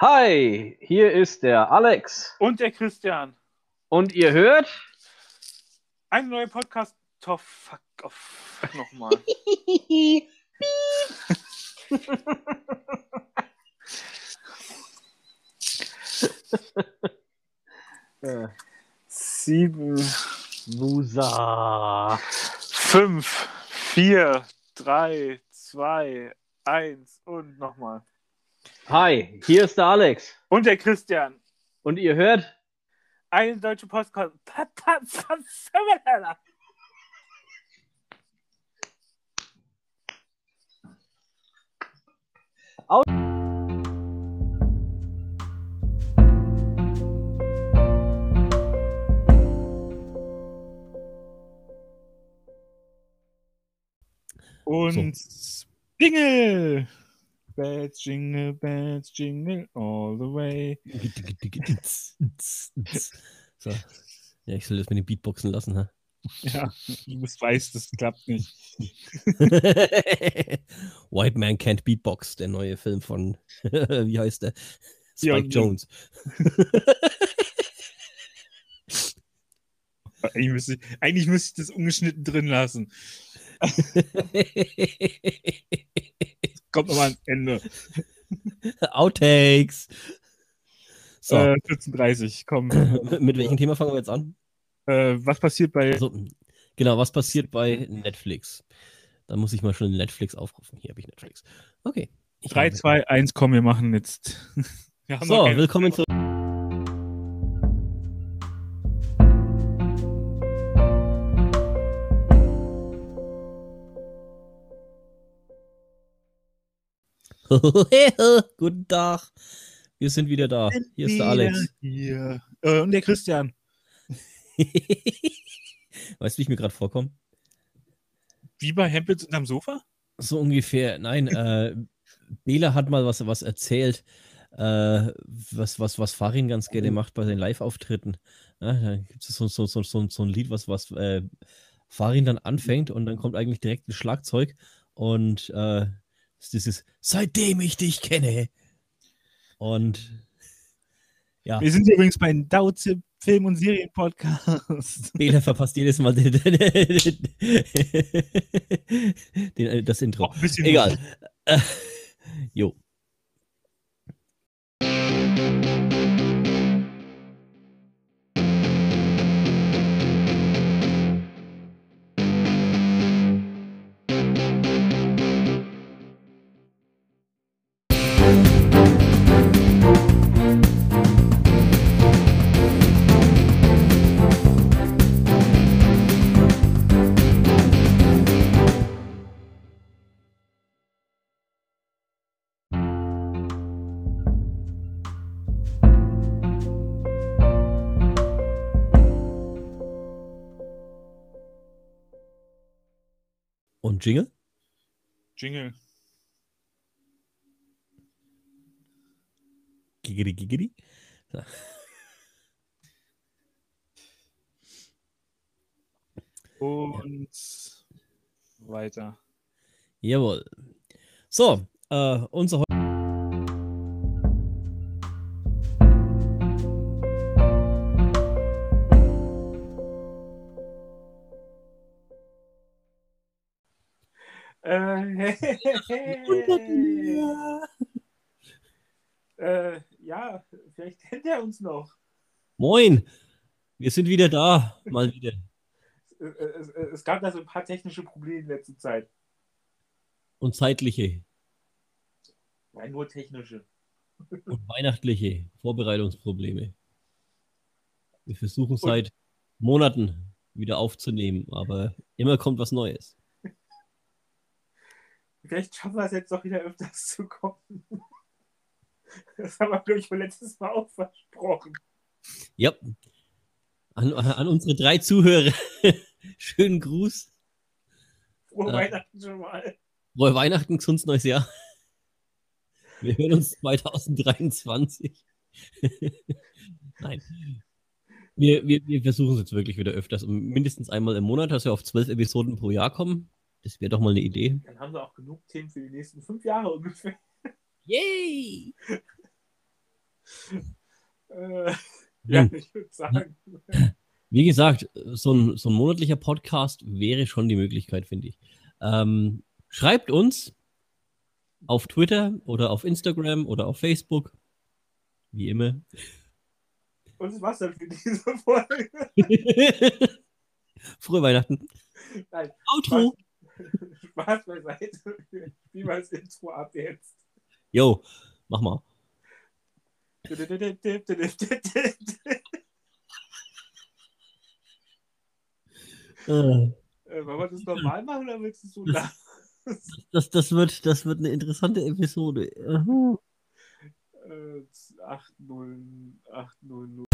Hi, hier ist der Alex. Und der Christian. Und ihr hört? Eine neue Podcast. Oh, fuck off. Nochmal. Sieben, Musa. fünf, vier, drei, zwei, eins und nochmal. Hi, hier ist der Alex. Und der Christian. Und ihr hört? Eine deutsche Podcast. Und Jingle! Bad Jingle, Bad Jingle, all the way. So. Ja, ich soll das mit den Beatboxen lassen, ha? Ja, du weißt, das klappt nicht. White Man Can't Beatbox, der neue Film von, wie heißt der? Ja, Spike Jones. Eigentlich müsste, ich, eigentlich müsste ich das ungeschnitten drin lassen. Kommt nochmal ans Ende. Outtakes. So, Äh, 14.30 komm. mit welchem Thema fangen wir jetzt an? Äh, was passiert bei. Also, genau, was passiert bei Netflix? Da muss ich mal schon Netflix aufrufen. Hier habe ich Netflix. Okay. Ich 3, habe- 2, 1, komm, wir machen jetzt. Wir So, willkommen zurück. Guten Tag. Wir sind wieder da. Hier ist der Alex. Hier. Äh, und der Christian. weißt du, wie ich mir gerade vorkomme? Wie bei Hempels unterm Sofa? So ungefähr. Nein, äh, Bela hat mal was, was erzählt, äh, was, was, was Farin ganz gerne macht bei seinen Live-Auftritten. Ja, da gibt es so, so, so, so, so ein Lied, was, was äh, Farin dann anfängt und dann kommt eigentlich direkt ein Schlagzeug und äh, ist dieses Seitdem ich dich kenne. Und ja, Wir sind übrigens bei Dauzip Film- und Serien-Podcast. Bela verpasst jedes Mal den, den, das Intro. Bisschen Egal. Äh, jo. Und Jingle? Jingle. Giggity, giggity. So. Und weiter. Jawohl. So, äh, unser Äh, äh, ja, vielleicht kennt er uns noch. Moin! Wir sind wieder da. Mal wieder. Es, es, es gab da so ein paar technische Probleme in letzter Zeit. Und zeitliche Nein, nur technische. und weihnachtliche Vorbereitungsprobleme. Wir versuchen seit Monaten wieder aufzunehmen, aber immer kommt was Neues. Vielleicht schaffen wir es jetzt doch wieder öfters zu kommen. Das haben wir, glaube ich, wohl letztes Mal auch versprochen. Ja. An, an unsere drei Zuhörer. Schönen Gruß. Frohe Ja. Weihnachten schon mal. Frohe Weihnachten, gesundes neues Jahr. Wir hören uns 2023. Nein. Wir, wir, wir versuchen es jetzt wirklich wieder öfters. Mindestens einmal im Monat, dass wir auf zwölf Episoden pro Jahr kommen. Das wäre doch mal eine Idee. Dann haben wir auch genug Themen für die nächsten fünf Jahre ungefähr. Yay! Äh, ja, ich würde sagen. Wie gesagt, so ein, so ein monatlicher Podcast wäre schon die Möglichkeit, finde ich. Ähm, schreibt uns auf Twitter oder auf Instagram oder auf Facebook. Wie immer. Und das war's dann für diese Folge. Frohe Weihnachten. Nein, Outro. Spaß beiseite. Wie war das Intro ab jetzt? Jo, mach mal. äh. Wollen wir das normal machen oder willst du so das, das, das, wird, das wird eine interessante Episode. Mhm. Äh, 8-0, 8-0.